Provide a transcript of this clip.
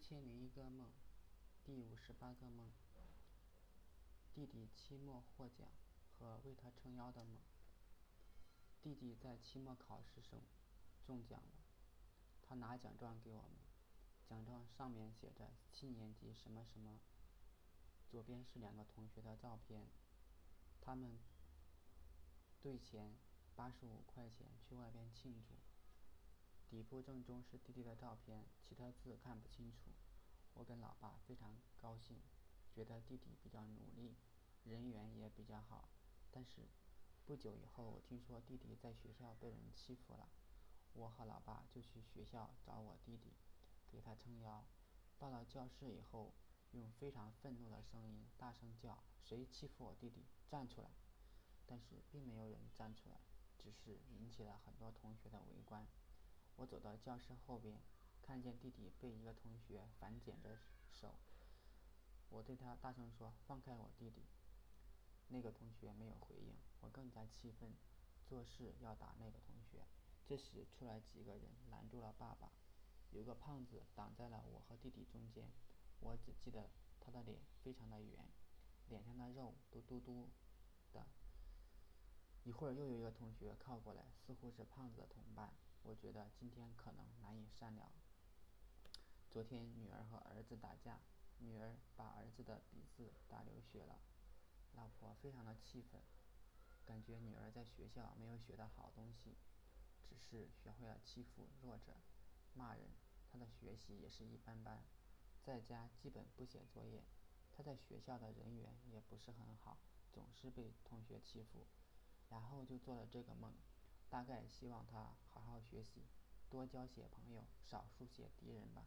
千零一个梦，第五十八个梦。弟弟期末获奖和为他撑腰的梦。弟弟在期末考试中中奖了，他拿奖状给我们，奖状上面写着七年级什么什么。左边是两个同学的照片，他们兑钱八十五块钱去外边庆祝。底部正中是弟弟的照片，其他字看不清楚。我跟老爸非常高兴，觉得弟弟比较努力，人缘也比较好。但是不久以后，我听说弟弟在学校被人欺负了，我和老爸就去学校找我弟弟，给他撑腰。到了教室以后，用非常愤怒的声音大声叫：“谁欺负我弟弟？站出来！”但是并没有人站出来，只是引起了很多同学的围观。我走到教室后边，看见弟弟被一个同学反剪着手。我对他大声说：“放开我弟弟！”那个同学没有回应，我更加气愤，做事要打那个同学。这时出来几个人拦住了爸爸，有个胖子挡在了我和弟弟中间。我只记得他的脸非常的圆，脸上的肉都嘟嘟的。一会儿又有一个同学靠过来，似乎是胖子的同伴。我觉得今天可能难以善了。昨天女儿和儿子打架，女儿把儿子的鼻子打流血了，老婆非常的气愤，感觉女儿在学校没有学到好东西，只是学会了欺负弱者，骂人。她的学习也是一般般，在家基本不写作业。她在学校的人缘也不是很好，总是被同学欺负。然后就做了这个梦。大概希望他好好学习，多交些朋友，少树些敌人吧。